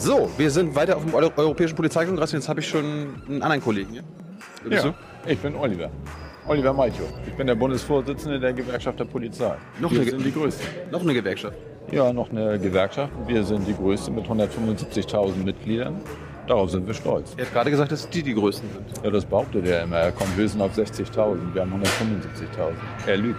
So, wir sind weiter auf dem Eu- Europäischen Polizeikongress. Jetzt habe ich schon einen anderen Kollegen hier. Ja, ich bin Oliver. Oliver Malchow. Ich bin der Bundesvorsitzende der Gewerkschaft der Polizei. Noch Wir eine sind die Größte. du? Noch eine Gewerkschaft. Ja, noch eine Gewerkschaft. Wir sind die Größte mit 175.000 Mitgliedern. Darauf sind wir stolz. Er hat gerade gesagt, dass die die Größten sind. Ja, das behauptet er immer. Er kommt höchstens auf 60.000. Wir haben 175.000. Er lügt.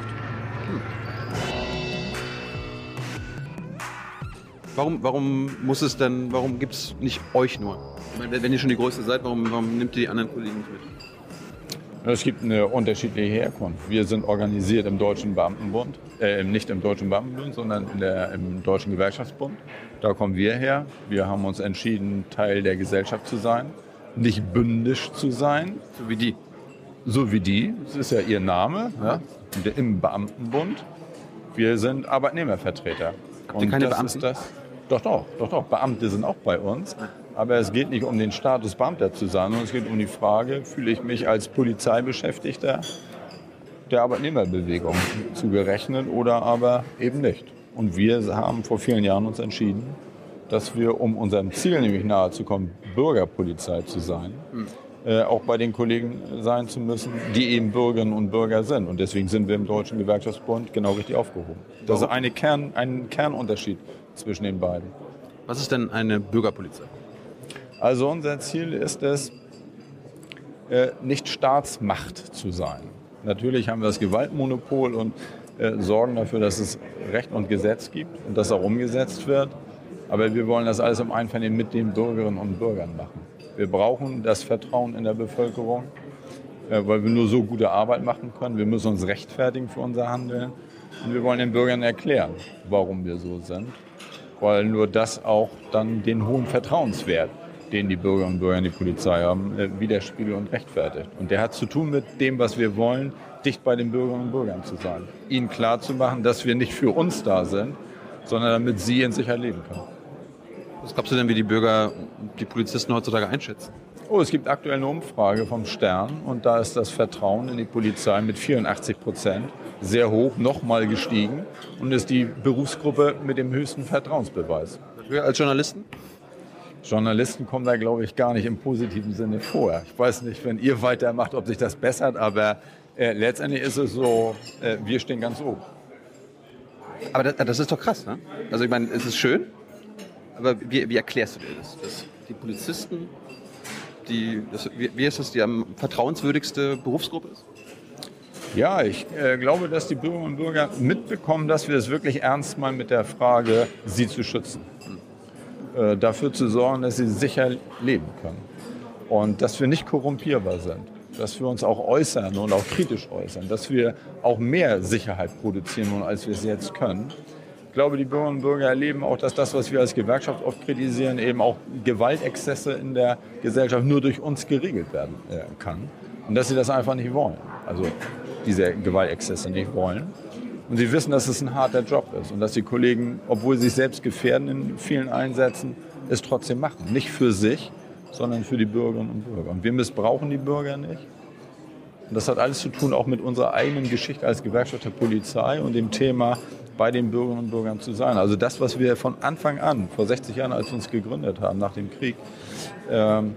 Warum, warum muss es denn, warum gibt es nicht euch nur? Meine, wenn- ihr schon die Größte seid, warum, warum nimmt ihr die anderen Kollegen nicht mit? Es gibt eine unterschiedliche Herkunft. Wir sind organisiert im Deutschen Beamtenbund, äh, nicht im Deutschen Beamtenbund, sondern der, im Deutschen Gewerkschaftsbund. Da kommen wir her. Wir haben uns entschieden, Teil der Gesellschaft zu sein, nicht bündisch zu sein, So wie die. so wie die. Das ist ja ihr Name, ja? Der- im Beamtenbund. Wir sind Arbeitnehmervertreter. ihr keine das Beamten? Doch, doch, doch, doch. Beamte sind auch bei uns. Aber es geht nicht um den Status Beamter zu sein, sondern es geht um die Frage, fühle ich mich als Polizeibeschäftigter der Arbeitnehmerbewegung zugerechnet oder aber eben nicht. Und wir haben vor vielen Jahren uns entschieden, dass wir, um unserem Ziel nämlich nahe zu kommen, Bürgerpolizei zu sein, äh, auch bei den Kollegen sein zu müssen, die eben Bürgerinnen und Bürger sind. Und deswegen sind wir im Deutschen Gewerkschaftsbund genau richtig aufgehoben. Das ist eine Kern, ein Kernunterschied zwischen den beiden. Was ist denn eine Bürgerpolizei? Also unser Ziel ist es, äh, nicht Staatsmacht zu sein. Natürlich haben wir das Gewaltmonopol und äh, sorgen dafür, dass es Recht und Gesetz gibt und das auch umgesetzt wird. Aber wir wollen das alles im Einvernehmen mit den Bürgerinnen und Bürgern machen. Wir brauchen das Vertrauen in der Bevölkerung, äh, weil wir nur so gute Arbeit machen können. Wir müssen uns rechtfertigen für unser Handeln. Und wir wollen den Bürgern erklären, warum wir so sind. Weil nur das auch dann den hohen Vertrauenswert, den die Bürgerinnen und Bürger in die Polizei haben, äh, widerspiegelt und rechtfertigt. Und der hat zu tun mit dem, was wir wollen, dicht bei den Bürgerinnen und Bürgern zu sein. Ihnen klarzumachen, dass wir nicht für uns da sind, sondern damit sie in Sicherheit leben können. Was glaubst du denn, wie die Bürger die Polizisten heutzutage einschätzen? Oh, es gibt aktuell eine Umfrage vom Stern und da ist das Vertrauen in die Polizei mit 84 Prozent sehr hoch, nochmal gestiegen und ist die Berufsgruppe mit dem höchsten Vertrauensbeweis. Wir als Journalisten? Journalisten kommen da, glaube ich, gar nicht im positiven Sinne vor. Ich weiß nicht, wenn ihr weitermacht, ob sich das bessert, aber äh, letztendlich ist es so, äh, wir stehen ganz oben. Aber das, das ist doch krass, ne? Also ich meine, es ist schön, aber wie, wie erklärst du dir das? Dass die Polizisten, die, das, wie, wie ist das, die am vertrauenswürdigste Berufsgruppe ist? Ja, ich äh, glaube, dass die Bürgerinnen und Bürger mitbekommen, dass wir es wirklich ernst meinen mit der Frage, sie zu schützen. Äh, dafür zu sorgen, dass sie sicher leben können. Und dass wir nicht korrumpierbar sind. Dass wir uns auch äußern und auch kritisch äußern. Dass wir auch mehr Sicherheit produzieren wollen, als wir es jetzt können. Ich glaube, die Bürgerinnen und Bürger erleben auch, dass das, was wir als Gewerkschaft oft kritisieren, eben auch Gewaltexzesse in der Gesellschaft nur durch uns geregelt werden äh, kann. Und dass sie das einfach nicht wollen. Also diese Gewaltexzesse nicht wollen. Und sie wissen, dass es ein harter Job ist und dass die Kollegen, obwohl sie sich selbst gefährden in vielen Einsätzen, es trotzdem machen. Nicht für sich, sondern für die Bürgerinnen und Bürger. Und wir missbrauchen die Bürger nicht. Und das hat alles zu tun auch mit unserer eigenen Geschichte als Gewerkschaft der Polizei und dem Thema, bei den Bürgerinnen und Bürgern zu sein. Also das, was wir von Anfang an, vor 60 Jahren, als wir uns gegründet haben, nach dem Krieg, ähm,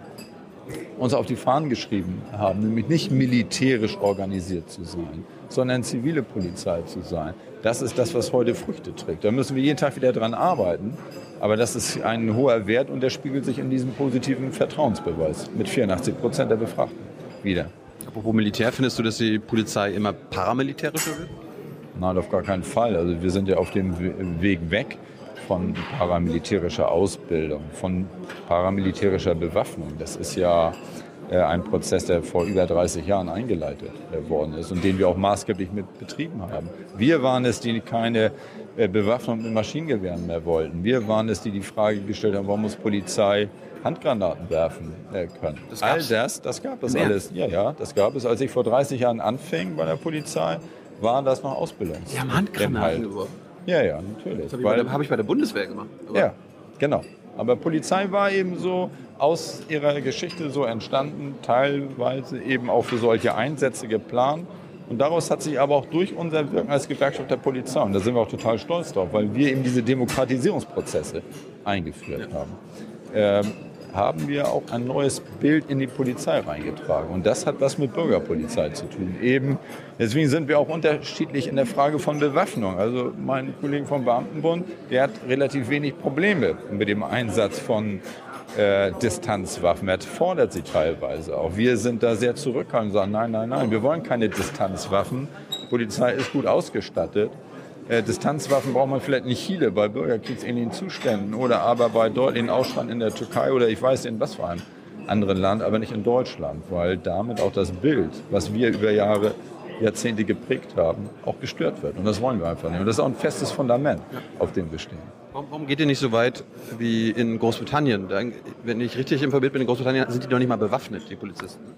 uns auf die Fahnen geschrieben haben, nämlich nicht militärisch organisiert zu sein, sondern zivile Polizei zu sein. Das ist das, was heute Früchte trägt. Da müssen wir jeden Tag wieder dran arbeiten. Aber das ist ein hoher Wert und der spiegelt sich in diesem positiven Vertrauensbeweis mit 84 Prozent der Befragten wieder. Apropos Militär, findest du, dass die Polizei immer paramilitärischer wird? Nein, auf gar keinen Fall. Also wir sind ja auf dem We- Weg weg von paramilitärischer Ausbildung, von paramilitärischer Bewaffnung. Das ist ja äh, ein Prozess, der vor über 30 Jahren eingeleitet äh, worden ist und den wir auch maßgeblich mit betrieben haben. Wir waren es, die keine äh, Bewaffnung mit Maschinengewehren mehr wollten. Wir waren es, die die Frage gestellt haben, warum muss Polizei Handgranaten werfen können. Das All das, das gab es Im alles. Ja, ja, das gab es. Als ich vor 30 Jahren anfing bei der Polizei, waren das noch Ausbildungs. Die haben Handgranaten geworfen. Ja, ja, natürlich. Das habe ich, bei der- hab ich bei der Bundeswehr gemacht. Aber ja, genau. Aber Polizei war eben so aus ihrer Geschichte so entstanden, teilweise eben auch für solche Einsätze geplant. Und daraus hat sich aber auch durch unser Wirken als Gewerkschaft der Polizei, und da sind wir auch total stolz drauf, weil wir eben diese Demokratisierungsprozesse eingeführt haben, ähm, haben wir auch ein neues Bild in die Polizei reingetragen. Und das hat was mit Bürgerpolizei zu tun. Eben, deswegen sind wir auch unterschiedlich in der Frage von Bewaffnung. Also mein Kollege vom Beamtenbund, der hat relativ wenig Probleme mit dem Einsatz von äh, Distanzwaffen. Er fordert sie teilweise auch. Wir sind da sehr zurückhaltend und sagen, nein, nein, nein, wir wollen keine Distanzwaffen. Die Polizei ist gut ausgestattet. Äh, Distanzwaffen braucht man vielleicht nicht viele bei bürgerkriegsähnlichen Zuständen oder aber bei deutlichen Ausstand in der Türkei oder ich weiß in was für einem anderen Land, aber nicht in Deutschland, weil damit auch das Bild, was wir über Jahre, Jahrzehnte geprägt haben, auch gestört wird. Und das wollen wir einfach nicht. Und das ist auch ein festes Fundament, auf dem wir stehen. Warum, geht ihr nicht so weit wie in Großbritannien? Wenn ich richtig informiert bin, in Großbritannien sind die noch nicht mal bewaffnet, die Polizisten.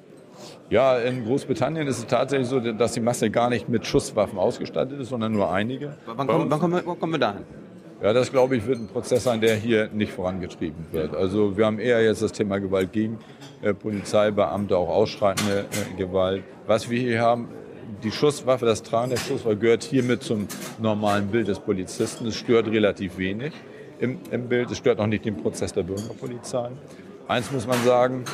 Ja, in Großbritannien ist es tatsächlich so, dass die Masse gar nicht mit Schusswaffen ausgestattet ist, sondern nur einige. Wann, kommen, wann kommen, wir, wann kommen wir dahin? Ja, das glaube ich wird ein Prozess sein, der hier nicht vorangetrieben wird. Also wir haben eher jetzt das Thema Gewalt gegen äh, Polizeibeamte, auch ausschreitende äh, Gewalt. Was wir hier haben, die Schusswaffe, das Tragen der Schusswaffe gehört hiermit zum normalen Bild des Polizisten. Es stört relativ wenig im, im Bild. Es stört auch nicht den Prozess der Bürgerpolizei. Eins muss man sagen,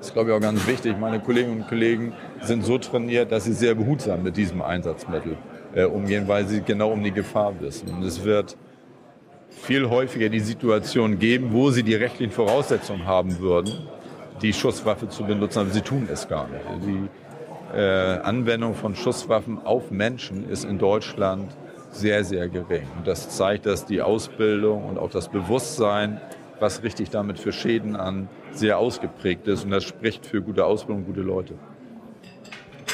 das ist glaube ich auch ganz wichtig. Meine Kolleginnen und Kollegen sind so trainiert, dass sie sehr behutsam mit diesem Einsatzmittel äh, umgehen, weil sie genau um die Gefahr wissen. Und es wird viel häufiger die Situation geben, wo sie die rechtlichen Voraussetzungen haben würden, die Schusswaffe zu benutzen, aber sie tun es gar nicht. Die äh, Anwendung von Schusswaffen auf Menschen ist in Deutschland sehr, sehr gering. Und das zeigt, dass die Ausbildung und auch das Bewusstsein, was richtig damit für Schäden an, sehr ausgeprägt ist. Und das spricht für gute Ausbildung, gute Leute.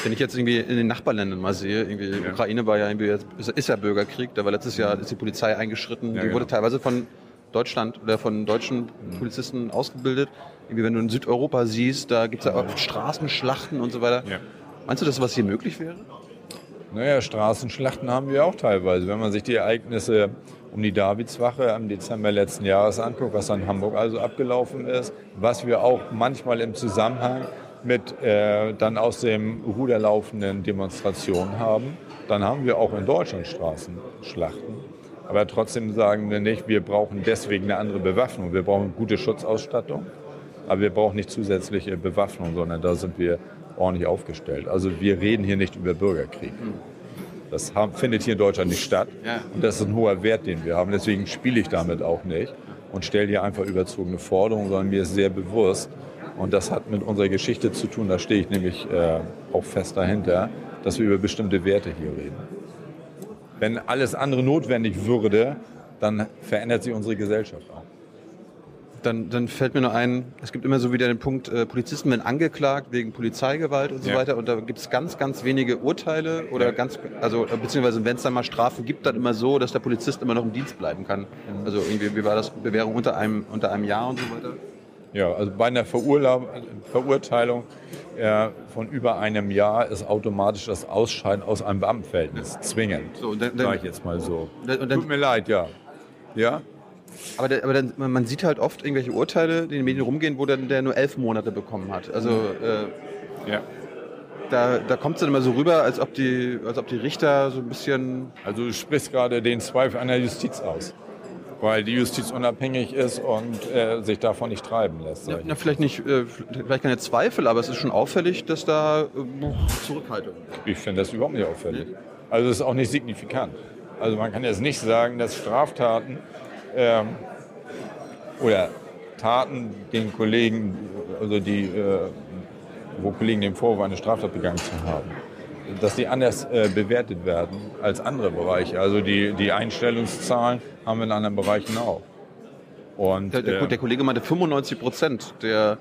Wenn ich jetzt irgendwie in den Nachbarländern mal sehe, irgendwie ja. Ukraine war ja irgendwie, ist ja Bürgerkrieg, da war letztes Jahr ist die Polizei eingeschritten, ja, die genau. wurde teilweise von Deutschland oder von deutschen mhm. Polizisten ausgebildet. Irgendwie, wenn du in Südeuropa siehst, da gibt es ja oft Straßenschlachten und so weiter. Ja. Meinst du, dass was hier möglich wäre? Naja, Straßenschlachten haben wir auch teilweise. Wenn man sich die Ereignisse um die Davidswache im Dezember letzten Jahres anguckt, was an Hamburg also abgelaufen ist, was wir auch manchmal im Zusammenhang mit äh, dann aus dem Ruder laufenden Demonstrationen haben, dann haben wir auch in Deutschland Straßenschlachten. Aber trotzdem sagen wir nicht, wir brauchen deswegen eine andere Bewaffnung. Wir brauchen gute Schutzausstattung, aber wir brauchen nicht zusätzliche Bewaffnung, sondern da sind wir ordentlich aufgestellt. Also wir reden hier nicht über Bürgerkrieg. Das findet hier in Deutschland nicht statt. Und das ist ein hoher Wert, den wir haben. Deswegen spiele ich damit auch nicht und stelle hier einfach überzogene Forderungen, sondern mir ist sehr bewusst, und das hat mit unserer Geschichte zu tun, da stehe ich nämlich äh, auch fest dahinter, dass wir über bestimmte Werte hier reden. Wenn alles andere notwendig würde, dann verändert sich unsere Gesellschaft auch dann, dann fällt mir nur ein, es gibt immer so wieder den Punkt, äh, Polizisten werden angeklagt wegen Polizeigewalt und so ja. weiter und da gibt es ganz, ganz wenige Urteile oder ja. ganz, also äh, beziehungsweise wenn es dann mal Strafen gibt, dann immer so, dass der Polizist immer noch im Dienst bleiben kann. Mhm. Also irgendwie, wie war das, Bewährung unter einem, unter einem Jahr und so weiter? Ja, also bei einer Verurteilung äh, von über einem Jahr ist automatisch das Ausscheiden aus einem Beamtenverhältnis zwingend. So, dann, dann, sag ich jetzt mal so. Dann, Tut mir leid, ja. Ja? Aber, der, aber dann, man sieht halt oft irgendwelche Urteile, die in den Medien rumgehen, wo dann der nur elf Monate bekommen hat. Also äh, ja. da, da kommt es dann immer so rüber, als ob, die, als ob die Richter so ein bisschen... Also du sprichst gerade den Zweifel an der Justiz aus weil die Justiz unabhängig ist und äh, sich davon nicht treiben lässt. Ja, na, vielleicht nicht, äh, vielleicht keine Zweifel, aber es ist schon auffällig, dass da äh, Zurückhaltung. Ich finde das überhaupt nicht auffällig. Also es ist auch nicht signifikant. Also man kann jetzt nicht sagen, dass Straftaten ähm, oder Taten den Kollegen, also die, äh, wo Kollegen den Vorwurf eine Straftat begangen zu haben, dass die anders äh, bewertet werden als andere Bereiche. Also die, die Einstellungszahlen haben wir in anderen Bereichen auch. Und, der, der, äh, der Kollege meinte 95 Prozent der,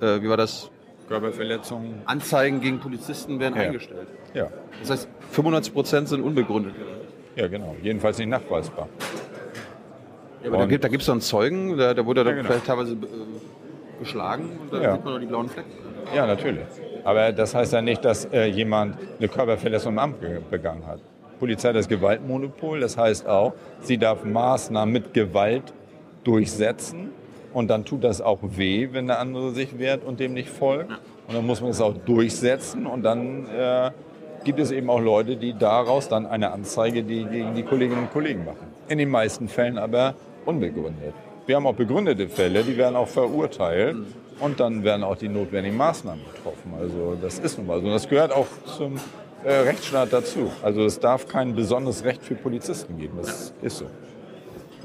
äh, wie war das? Körperverletzungen. Anzeigen gegen Polizisten werden ja. eingestellt. Ja. Das heißt, 95 Prozent sind unbegründet. Ja, genau. Jedenfalls nicht nachweisbar. Ja, aber und da gibt es doch einen Zeugen, da, da wurde er ja, genau. vielleicht teilweise äh, geschlagen und da ja. sieht man doch die blauen Flecken. Ja, natürlich. Aber das heißt ja nicht, dass äh, jemand eine Körperverletzung im Amt begangen hat. Polizei hat das Gewaltmonopol, das heißt auch, sie darf Maßnahmen mit Gewalt durchsetzen und dann tut das auch weh, wenn der andere sich wehrt und dem nicht folgt. Und dann muss man es auch durchsetzen und dann äh, gibt es eben auch Leute, die daraus dann eine Anzeige die gegen die Kolleginnen und Kollegen machen. In den meisten Fällen aber unbegründet. Wir haben auch begründete Fälle, die werden auch verurteilt. Und dann werden auch die notwendigen Maßnahmen getroffen. Also das ist nun mal so. Und das gehört auch zum äh, Rechtsstaat dazu. Also es darf kein besonderes Recht für Polizisten geben. Das ist so.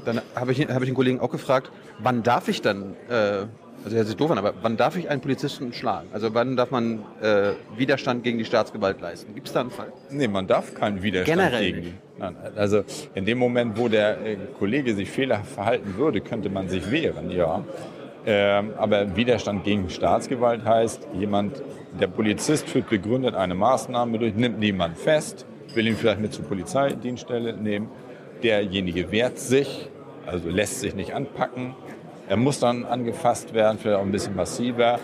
Dann habe ich, hab ich den Kollegen auch gefragt, wann darf ich dann, äh, also hört sich doof an, aber wann darf ich einen Polizisten schlagen? Also wann darf man äh, Widerstand gegen die Staatsgewalt leisten? Gibt es da einen Fall? Nee, man darf keinen Widerstand Generell gegen die. Nein, also in dem Moment, wo der äh, Kollege sich fehlerhaft verhalten würde, könnte man sich wehren, ja. Ähm, aber Widerstand gegen Staatsgewalt heißt, jemand, der Polizist führt begründet eine Maßnahme durch, nimmt jemanden fest, will ihn vielleicht mit zur Polizeidienststelle nehmen. Derjenige wehrt sich, also lässt sich nicht anpacken. Er muss dann angefasst werden, vielleicht auch ein bisschen massiver.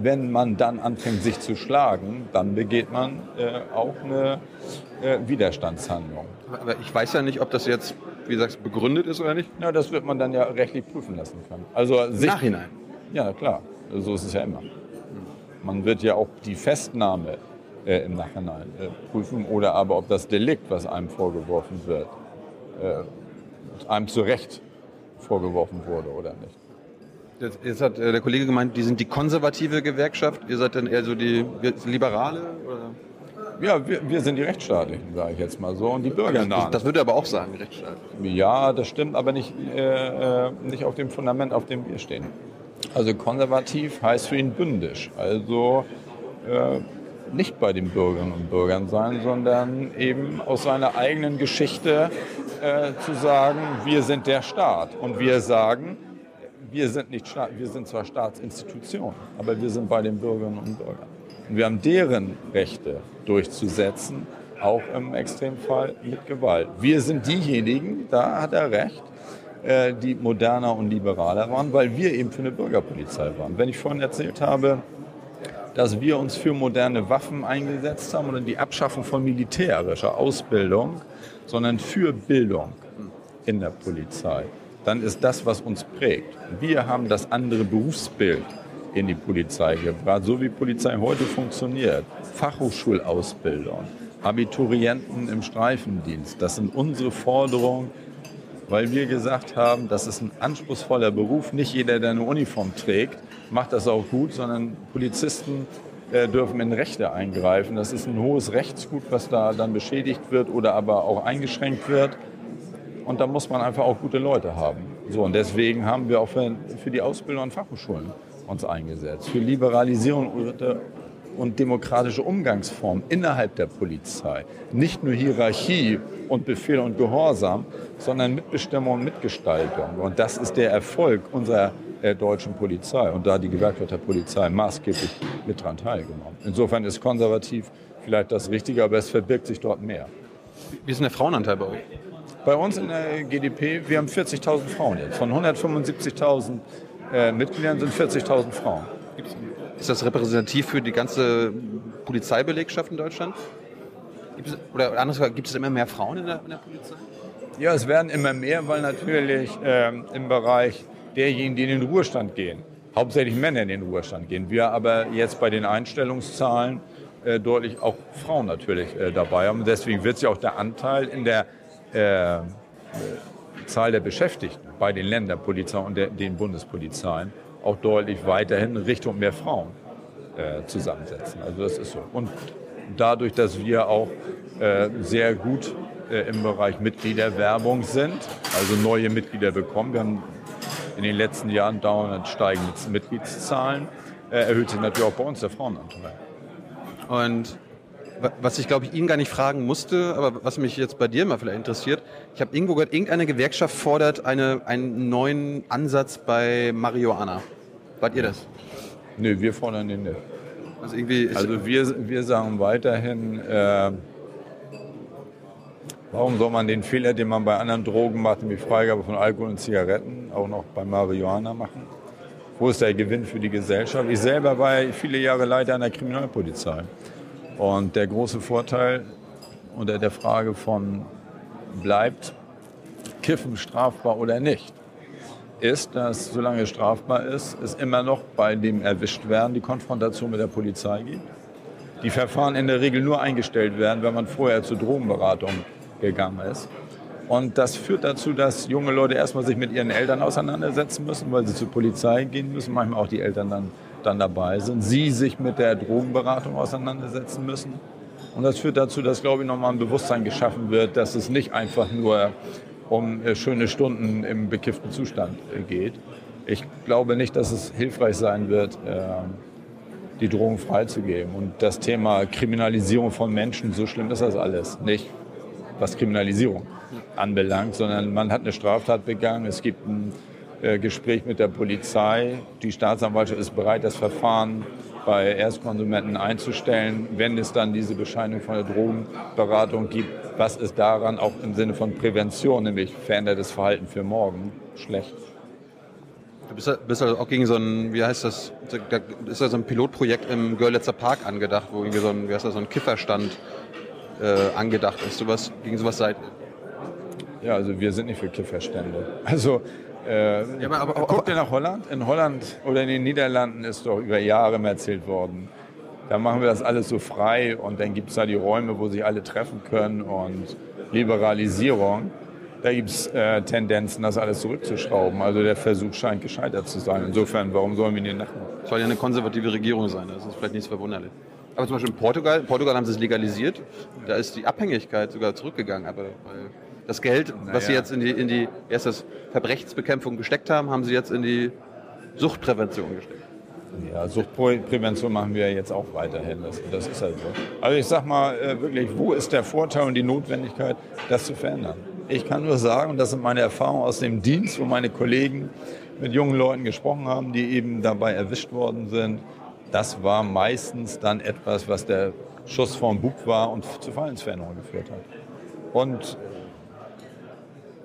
Wenn man dann anfängt, sich zu schlagen, dann begeht man äh, auch eine äh, Widerstandshandlung. Aber ich weiß ja nicht, ob das jetzt, wie gesagt, begründet ist oder nicht. Ja, das wird man dann ja rechtlich prüfen lassen können. Also Im sich, Nachhinein. Ja, klar. So ist es ja immer. Man wird ja auch die Festnahme äh, im Nachhinein äh, prüfen oder aber ob das Delikt, was einem vorgeworfen wird, äh, einem zu Recht vorgeworfen wurde oder nicht. Jetzt, hat äh, der Kollege gemeint, die sind die konservative Gewerkschaft. Ihr seid dann eher so die Liberale? Oder? Ja, wir, wir sind die Rechtsstaatlichen, sage ich jetzt mal so, und die Bürgernahen. Das würde er aber auch sagen, Rechtsstaat. Ja, das stimmt, aber nicht, äh, äh, nicht auf dem Fundament, auf dem wir stehen. Also konservativ heißt für ihn bündisch. Also äh, nicht bei den Bürgerinnen und Bürgern sein, sondern eben aus seiner eigenen Geschichte äh, zu sagen, wir sind der Staat. Und wir sagen, wir sind nicht Staat, wir sind zwar Staatsinstitutionen, aber wir sind bei den Bürgerinnen und Bürgern. Und wir haben deren Rechte durchzusetzen, auch im Extremfall mit Gewalt. Wir sind diejenigen, da hat er recht, äh, die moderner und liberaler waren, weil wir eben für eine Bürgerpolizei waren. Wenn ich vorhin erzählt habe, dass wir uns für moderne Waffen eingesetzt haben und die Abschaffung von militärischer Ausbildung, sondern für Bildung in der Polizei, dann ist das, was uns prägt. Wir haben das andere Berufsbild in die Polizei gebracht, so wie Polizei heute funktioniert. Fachhochschulausbildung, Abiturienten im Streifendienst, das sind unsere Forderungen, weil wir gesagt haben, das ist ein anspruchsvoller Beruf. Nicht jeder, der eine Uniform trägt, macht das auch gut, sondern Polizisten dürfen in Rechte eingreifen. Das ist ein hohes Rechtsgut, was da dann beschädigt wird oder aber auch eingeschränkt wird. Und da muss man einfach auch gute Leute haben. So, und deswegen haben wir auch für, für die Ausbildung an Fachhochschulen uns eingesetzt. Für Liberalisierung und demokratische Umgangsformen innerhalb der Polizei. Nicht nur Hierarchie und Befehl und Gehorsam, sondern Mitbestimmung und Mitgestaltung. Und das ist der Erfolg unserer äh, deutschen Polizei. Und da die Gewerkschaft der Polizei maßgeblich mit dran teilgenommen. Insofern ist konservativ vielleicht das Richtige, aber es verbirgt sich dort mehr. Wie ist denn der Frauenanteil bei euch? Bei uns in der GdP, wir haben 40.000 Frauen jetzt. Von 175.000 äh, Mitgliedern sind 40.000 Frauen. Ist das repräsentativ für die ganze Polizeibelegschaft in Deutschland? Gibt es, oder anders gesagt, gibt es immer mehr Frauen in der, in der Polizei? Ja, es werden immer mehr, weil natürlich ähm, im Bereich derjenigen, die in den Ruhestand gehen, hauptsächlich Männer in den Ruhestand gehen. Wir aber jetzt bei den Einstellungszahlen äh, deutlich auch Frauen natürlich äh, dabei haben. Deswegen wird sich auch der Anteil in der äh, Zahl der Beschäftigten bei den Länderpolizeien und der, den Bundespolizeien auch deutlich weiterhin Richtung mehr Frauen äh, zusammensetzen. Also das ist so. Und dadurch, dass wir auch äh, sehr gut äh, im Bereich Mitgliederwerbung sind, also neue Mitglieder bekommen, wir haben in den letzten Jahren dauernd steigende Mitgliedszahlen, äh, erhöht sich natürlich auch bei uns der Frauenanteil. Und wa- was ich glaube ich Ihnen gar nicht fragen musste, aber was mich jetzt bei dir mal vielleicht interessiert, ich habe irgendwo gehört, irgendeine Gewerkschaft fordert eine, einen neuen Ansatz bei Marihuana. Wart ihr das? Nö, wir fordern den nicht. Also irgendwie Also wir, wir sagen weiterhin, äh, warum soll man den Fehler, den man bei anderen Drogen macht, nämlich Freigabe von Alkohol und Zigaretten, auch noch bei Marihuana machen? Wo ist der Gewinn für die Gesellschaft? Ich selber war viele Jahre Leiter einer Kriminalpolizei. Und der große Vorteil unter der Frage von bleibt Kiffen strafbar oder nicht, ist, dass solange es strafbar ist, es immer noch bei dem Erwischtwerden die Konfrontation mit der Polizei gibt. Die Verfahren in der Regel nur eingestellt werden, wenn man vorher zur Drogenberatung gegangen ist. Und das führt dazu, dass junge Leute erstmal sich mit ihren Eltern auseinandersetzen müssen, weil sie zur Polizei gehen müssen, manchmal auch die Eltern dann, dann dabei sind. Sie sich mit der Drogenberatung auseinandersetzen müssen. Und das führt dazu, dass, glaube ich, nochmal ein Bewusstsein geschaffen wird, dass es nicht einfach nur um äh, schöne Stunden im bekifften Zustand äh, geht. Ich glaube nicht, dass es hilfreich sein wird, äh, die Drogen freizugeben. Und das Thema Kriminalisierung von Menschen, so schlimm ist das alles nicht, was Kriminalisierung anbelangt, sondern man hat eine Straftat begangen, es gibt ein äh, Gespräch mit der Polizei, die Staatsanwaltschaft ist bereit, das Verfahren bei Erstkonsumenten einzustellen, wenn es dann diese Bescheinigung von der Drogenberatung gibt. Was ist daran auch im Sinne von Prävention, nämlich verändertes Verhalten für morgen, schlecht? Du bist, also auch gegen so ein, wie heißt das, da ist ja so ein Pilotprojekt im Görlitzer Park angedacht, wo irgendwie so ein, wie heißt das, so ein Kifferstand äh, angedacht ist. Sowas, gegen sowas seid ja, also wir sind nicht für Kifferstände. Also äh, ja, aber, aber, guckt ihr nach Holland? In Holland oder in den Niederlanden ist doch über Jahre erzählt worden. Da machen wir das alles so frei und dann gibt es da die Räume, wo sich alle treffen können und Liberalisierung. Da gibt es äh, Tendenzen, das alles zurückzuschrauben. Also der Versuch scheint gescheitert zu sein. Insofern, warum sollen wir ihn nachmachen? Es soll ja eine konservative Regierung sein, das ist vielleicht nichts verwunderlich. Aber zum Beispiel in Portugal, in Portugal haben sie es legalisiert, da ist die Abhängigkeit sogar zurückgegangen. Aber das Geld, naja. was sie jetzt in die, in die erst das Verbrechensbekämpfung gesteckt haben, haben sie jetzt in die Suchtprävention gesteckt. Ja, Suchtprävention machen wir jetzt auch weiterhin. Das, das ist halt so. Also ich sag mal äh, wirklich, wo ist der Vorteil und die Notwendigkeit, das zu verändern? Ich kann nur sagen, und das sind meine Erfahrungen aus dem Dienst, wo meine Kollegen mit jungen Leuten gesprochen haben, die eben dabei erwischt worden sind. Das war meistens dann etwas, was der Schuss vom Bug war und zu Verhaltensveränderungen geführt hat. Und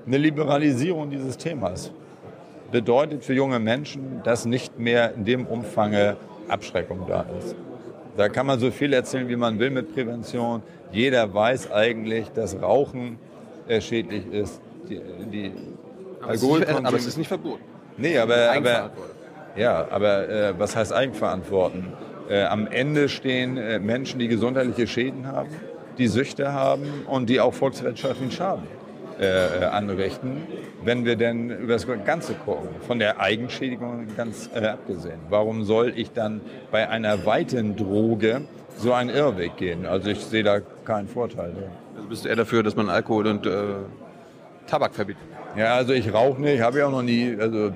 eine Liberalisierung dieses Themas bedeutet für junge Menschen, dass nicht mehr in dem Umfang Abschreckung da ist. Da kann man so viel erzählen, wie man will mit Prävention. Jeder weiß eigentlich, dass Rauchen schädlich ist. Die, die aber, es ist, aber es ist nicht verboten. Nee, aber, aber ja, aber äh, was heißt Eigenverantworten? Äh, am Ende stehen äh, Menschen, die gesundheitliche Schäden haben, die Süchte haben und die auch volkswirtschaftlichen Schaden äh, anrichten, wenn wir denn über das Ganze gucken, von der Eigenschädigung ganz äh, abgesehen. Warum soll ich dann bei einer weiten Droge so einen Irrweg gehen? Also ich sehe da keinen Vorteil. Also bist du eher dafür, dass man Alkohol und äh, Tabak verbietet? Ja, also ich rauche nicht, habe ich auch noch nie, also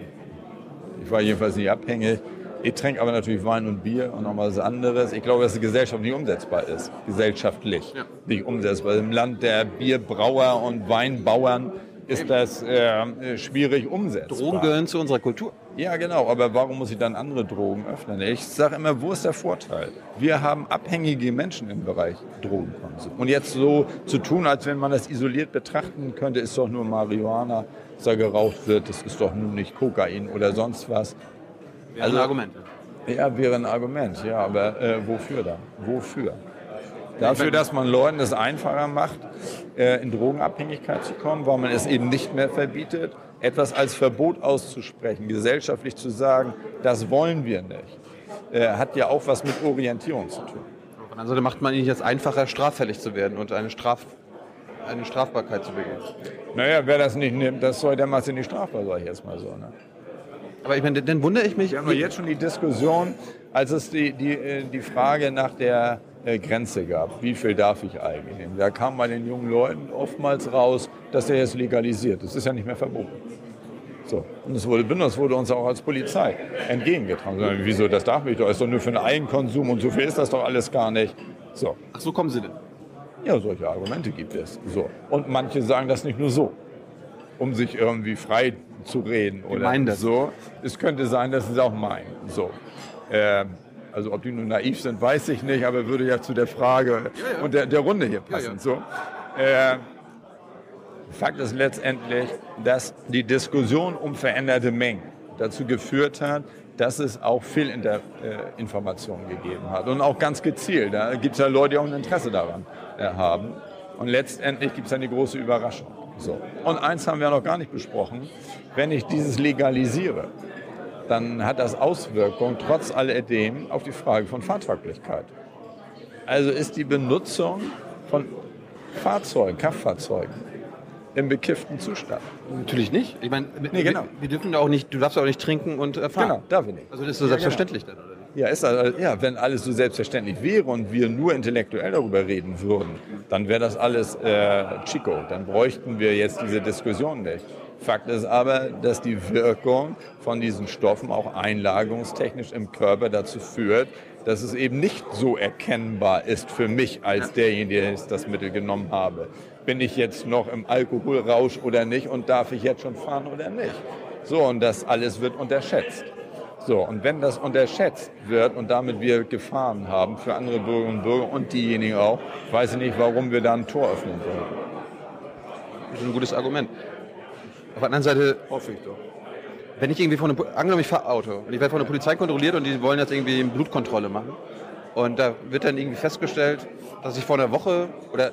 ich war jedenfalls nicht abhängig. Ich trinke aber natürlich Wein und Bier und noch was anderes. Ich glaube, dass die Gesellschaft nicht umsetzbar ist. Gesellschaftlich ja. nicht umsetzbar. Im Land der Bierbrauer und Weinbauern ist das äh, schwierig umsetzbar. Drogen gehören zu unserer Kultur. Ja, genau. Aber warum muss ich dann andere Drogen öffnen? Ich sage immer, wo ist der Vorteil? Wir haben abhängige Menschen im Bereich Drogenkonsum. Und jetzt so zu tun, als wenn man das isoliert betrachten könnte, ist doch nur Marihuana, da geraucht wird, das ist doch nun nicht Kokain oder sonst was. Wäre also, ein Argument. Ja, wäre ein Argument, ja, aber äh, wofür dann? Wofür? Dafür, dass man Leuten es einfacher macht, äh, in Drogenabhängigkeit zu kommen, weil man es eben nicht mehr verbietet, etwas als Verbot auszusprechen, gesellschaftlich zu sagen, das wollen wir nicht, äh, hat ja auch was mit Orientierung zu tun. Auf der anderen Seite macht man nicht jetzt einfacher, straffällig zu werden und eine, Straf, eine Strafbarkeit zu begehen. Naja, wer das nicht nimmt, das soll dermaßen nicht strafbar, sage ich jetzt mal so. Ne? Aber ich meine, dann wundere ich mich. Wir haben jetzt schon die Diskussion, als es die, die, äh, die Frage nach der äh, Grenze gab. Wie viel darf ich eigentlich nehmen? Da kam bei den jungen Leuten oftmals raus, dass der jetzt legalisiert. Das ist ja nicht mehr verboten. So. Und es wurde benutzt, wurde uns auch als Polizei entgegengetragen. Wieso, das darf ich doch, ist doch nur für den Eigenkonsum und so viel ist das doch alles gar nicht. So. Ach, so kommen Sie denn? Ja, solche Argumente gibt es. So. Und manche sagen das nicht nur so, um sich irgendwie frei zu reden oder so. Es könnte sein, dass sie es auch meinen. So. Äh, also ob die nun naiv sind, weiß ich nicht, aber würde ja zu der Frage ja, ja. und der, der, Runde hier passen. Ja, so. Äh, Fakt ist letztendlich, dass die Diskussion um veränderte Mengen dazu geführt hat, dass es auch Fehlinformationen äh, gegeben hat. Und auch ganz gezielt. Da gibt es ja Leute, die auch ein Interesse daran haben. Und letztendlich gibt es eine große Überraschung. So. Und eins haben wir noch gar nicht besprochen. Wenn ich dieses legalisiere, dann hat das Auswirkungen trotz alledem auf die Frage von Fahrtauglichkeit. Also ist die Benutzung von Fahrzeugen, Kraftfahrzeugen, im bekifften Zustand. Natürlich nicht. Ich meine, Nee, genau. wir, wir dürfen auch nicht, du darfst auch nicht trinken und äh, fahren. Genau, darf ich nicht. Also das ist so Ja, selbstverständlich dann, oder? Ja, ist also, ja, wenn alles so selbstverständlich wäre und wir nur intellektuell darüber reden würden, dann wäre das alles äh, Chico. Dann bräuchten wir jetzt diese Diskussion nicht. Fakt ist aber, dass die Wirkung von diesen Stoffen auch einlagerungstechnisch im Körper dazu führt, dass es eben nicht so erkennbar ist für mich als derjenige, der jetzt das Mittel genommen habe. Bin ich jetzt noch im Alkoholrausch oder nicht und darf ich jetzt schon fahren oder nicht? So, und das alles wird unterschätzt. So, und wenn das unterschätzt wird und damit wir Gefahren haben für andere Bürgerinnen und Bürger und diejenigen auch, weiß ich nicht, warum wir da ein Tor öffnen sollen. Das ist ein gutes Argument. Auf der anderen Seite, Hoffe ich doch. wenn ich irgendwie von der, angenommen ich fahre Auto und ich werde von der Polizei kontrolliert und die wollen jetzt irgendwie eine Blutkontrolle machen und da wird dann irgendwie festgestellt, dass ich vor einer Woche oder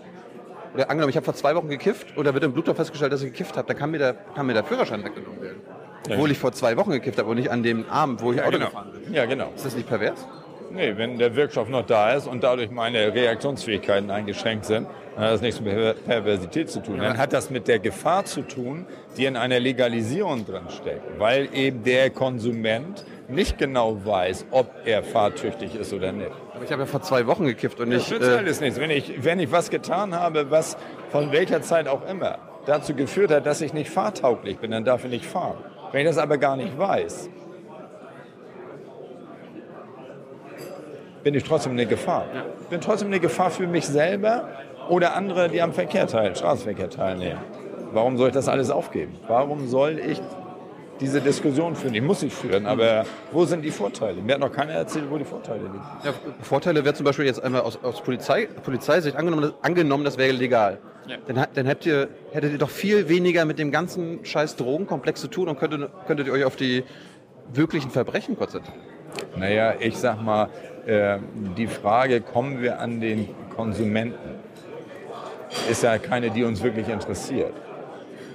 oder angenommen, ich habe vor zwei Wochen gekifft und da wird im Blutdruck festgestellt, dass ich gekifft habe, dann kann mir der, kann mir der Führerschein weggenommen werden. Obwohl ich vor zwei Wochen gekifft habe und nicht an dem Abend, wo ich Auto gefahren bin. Ja, genau. Ist das nicht pervers? Nee, wenn der Wirkstoff noch da ist und dadurch meine Reaktionsfähigkeiten eingeschränkt sind, dann hat das nichts mit Per- Perversität zu tun. Dann hat das mit der Gefahr zu tun, die in einer Legalisierung drin steckt, weil eben der Konsument nicht genau weiß, ob er fahrtüchtig ist oder nicht. Aber ich habe ja vor zwei Wochen gekifft und Das nicht. nützt Äh, alles nichts. Wenn ich, wenn ich was getan habe, was von welcher Zeit auch immer dazu geführt hat, dass ich nicht fahrtauglich bin, dann darf ich nicht fahren. Wenn ich das aber gar nicht weiß, bin ich trotzdem eine Gefahr. Bin trotzdem eine Gefahr für mich selber oder andere, die am Verkehr teil, Straßenverkehr teilnehmen. Warum soll ich das alles aufgeben? Warum soll ich diese Diskussion führen? Ich muss sie führen, aber wo sind die Vorteile? Mir hat noch keiner erzählt, wo die Vorteile liegen. ja, Vorteile wäre zum Beispiel jetzt einmal aus, aus Polizei, Polizeisicht angenommen, das, angenommen, das wäre legal. Dann, hat- dann hättet, ihr, hättet ihr doch viel weniger mit dem ganzen scheiß Drogenkomplex zu tun und könntet, könntet ihr euch auf die wirklichen Verbrechen konzentrieren. Naja, ich sag mal, äh, die Frage, kommen wir an den Konsumenten, ist ja keine, die uns wirklich interessiert.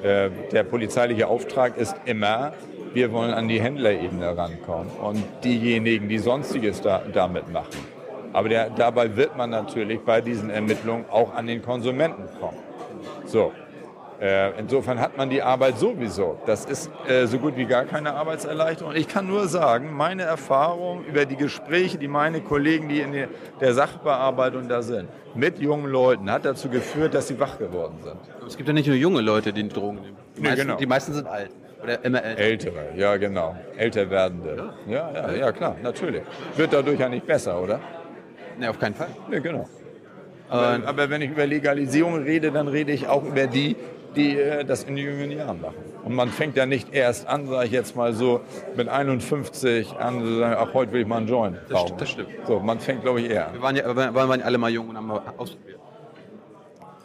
Äh, der polizeiliche Auftrag ist immer, wir wollen an die Händlerebene rankommen und diejenigen, die Sonstiges da, damit machen. Aber der, dabei wird man natürlich bei diesen Ermittlungen auch an den Konsumenten kommen. So. Äh, insofern hat man die Arbeit sowieso. Das ist äh, so gut wie gar keine Arbeitserleichterung. Ich kann nur sagen, meine Erfahrung über die Gespräche, die meine Kollegen, die in der- Sachbearbeitung da sind, mit jungen Leuten, hat dazu geführt, dass sie wach geworden sind. Es gibt ja nicht nur junge Leute, die Drogen nehmen. Die, Nee, meisten, genau. die meisten sind alt. Oder immer älter. Ältere, ja genau. Älter werdende. Ja, ja, ja, klar, natürlich. Wird dadurch ja nicht besser, oder? Nee, auf keinen Fall. Nee, genau. Aber, aber wenn ich über Legalisierung rede, dann rede ich auch über die, die äh, das in jungen Jahren machen. Und man fängt ja nicht erst an, sage ich jetzt mal so, mit 51 an zu sagen, ach, heute will ich mal einen Joint Das stimmt, das stimmt. So, man fängt, glaube ich, eher an. Wir waren ja, wir waren ja alle mal jung und haben mal ausprobiert.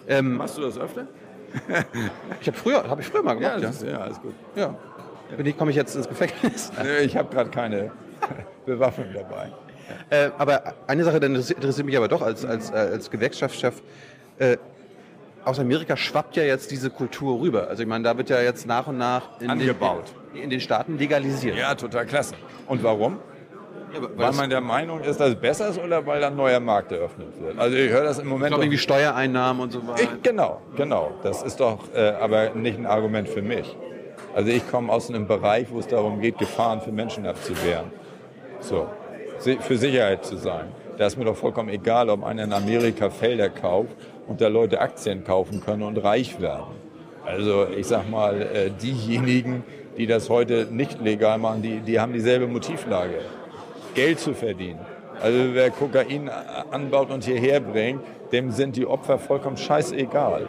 Ähm, Machst du das öfter? ich habe früher, habe ich früher mal gemacht, ja. ist, ja alles gut. ja. Bin ich, komme ich jetzt ins Gefängnis? Nee, Ich habe gerade keine Bewaffnung dabei. Äh, aber eine Sache dann interessiert interessiert mich aber doch als, als, äh, als Gewerkschaftschef. Äh, aus Amerika schwappt ja jetzt diese Kultur rüber. Also ich meine, da wird ja jetzt nach und nach in, Angebaut. Den, in den Staaten legalisiert. Ja, total klasse. Und warum? Ja, weil Weil man der Meinung ist, dass es besser ist oder weil ein neuer Markt eröffnet wird? Also ich höre das im ich Moment... glaube, doch- irgendwie Steuereinnahmen und so weiter. Ich, genau, genau. Das ist doch äh, aber nicht ein Argument für mich. Also ich komme aus einem Bereich, wo es darum geht, Gefahren für Menschen abzuwehren. So, für Sicherheit zu sein. Da ist mir doch vollkommen egal, ob einer in Amerika Felder kauft und da Leute Aktien kaufen können und reich werden. Also ich sag mal, äh, diejenigen, die das heute nicht legal machen, die, die haben dieselbe Motivlage. Geld zu verdienen. Also wer Kokain anbaut und hierher bringt, dem sind die Opfer vollkommen scheißegal.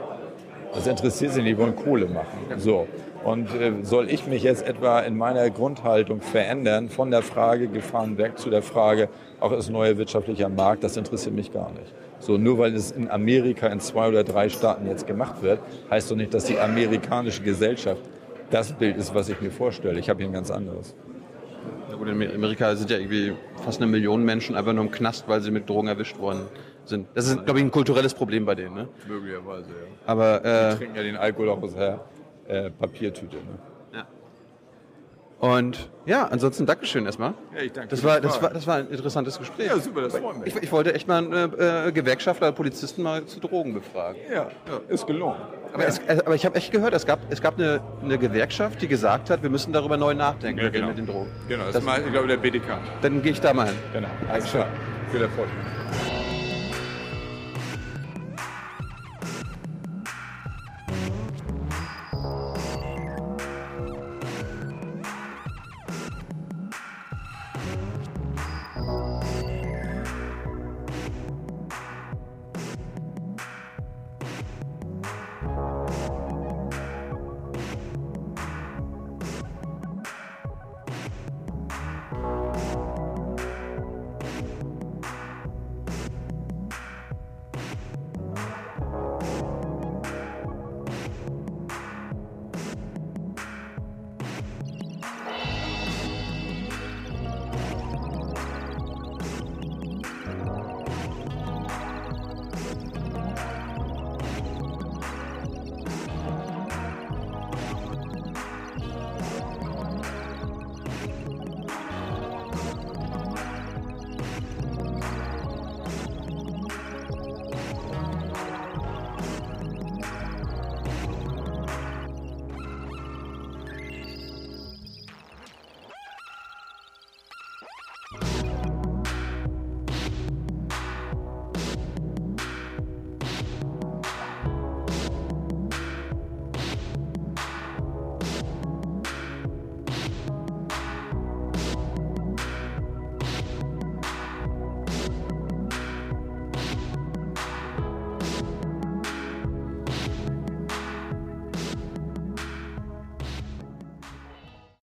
Das interessiert sie nicht, die wollen Kohle machen. So. Und äh, soll ich mich jetzt etwa in meiner Grundhaltung verändern von der Frage Gefahren weg zu der Frage, auch ist neuer wirtschaftlicher Markt, das interessiert mich gar nicht. So, nur weil es in Amerika in zwei oder drei Staaten jetzt gemacht wird, heißt doch nicht, dass die amerikanische Gesellschaft das Bild ist, was ich mir vorstelle. Ich habe hier ein ganz anderes. Ja, gut, in Amerika sind ja irgendwie fast eine Million Menschen einfach nur im Knast, weil sie mit Drogen erwischt worden sind. Das ist, glaube ich, ein kulturelles Problem bei denen. Ne? Möglicherweise, ja. Aber Die äh, trinken ja den Alkohol auch aus der äh, Papiertüte. Ne? Ja. Und ja, ansonsten Dankeschön erstmal. Ja, ich danke Das war, das, war, das war ein interessantes Gespräch. Ja, super, das freut mich. Ich, ich wollte echt mal äh, äh, Gewerkschaftler, Polizisten mal zu Drogen befragen. Ja, ist gelungen. Aber, es, äh, aber ich habe echt gehört, es gab, es gab eine, eine Gewerkschaft, die gesagt hat, wir müssen darüber neu nachdenken Ja, mit den- genau. mit den Drogen. Genau, das, Das- ist, ich glaube, der BDK. Dann gehe ich da mal hin. Genau, alles klar. Viel Erfolg.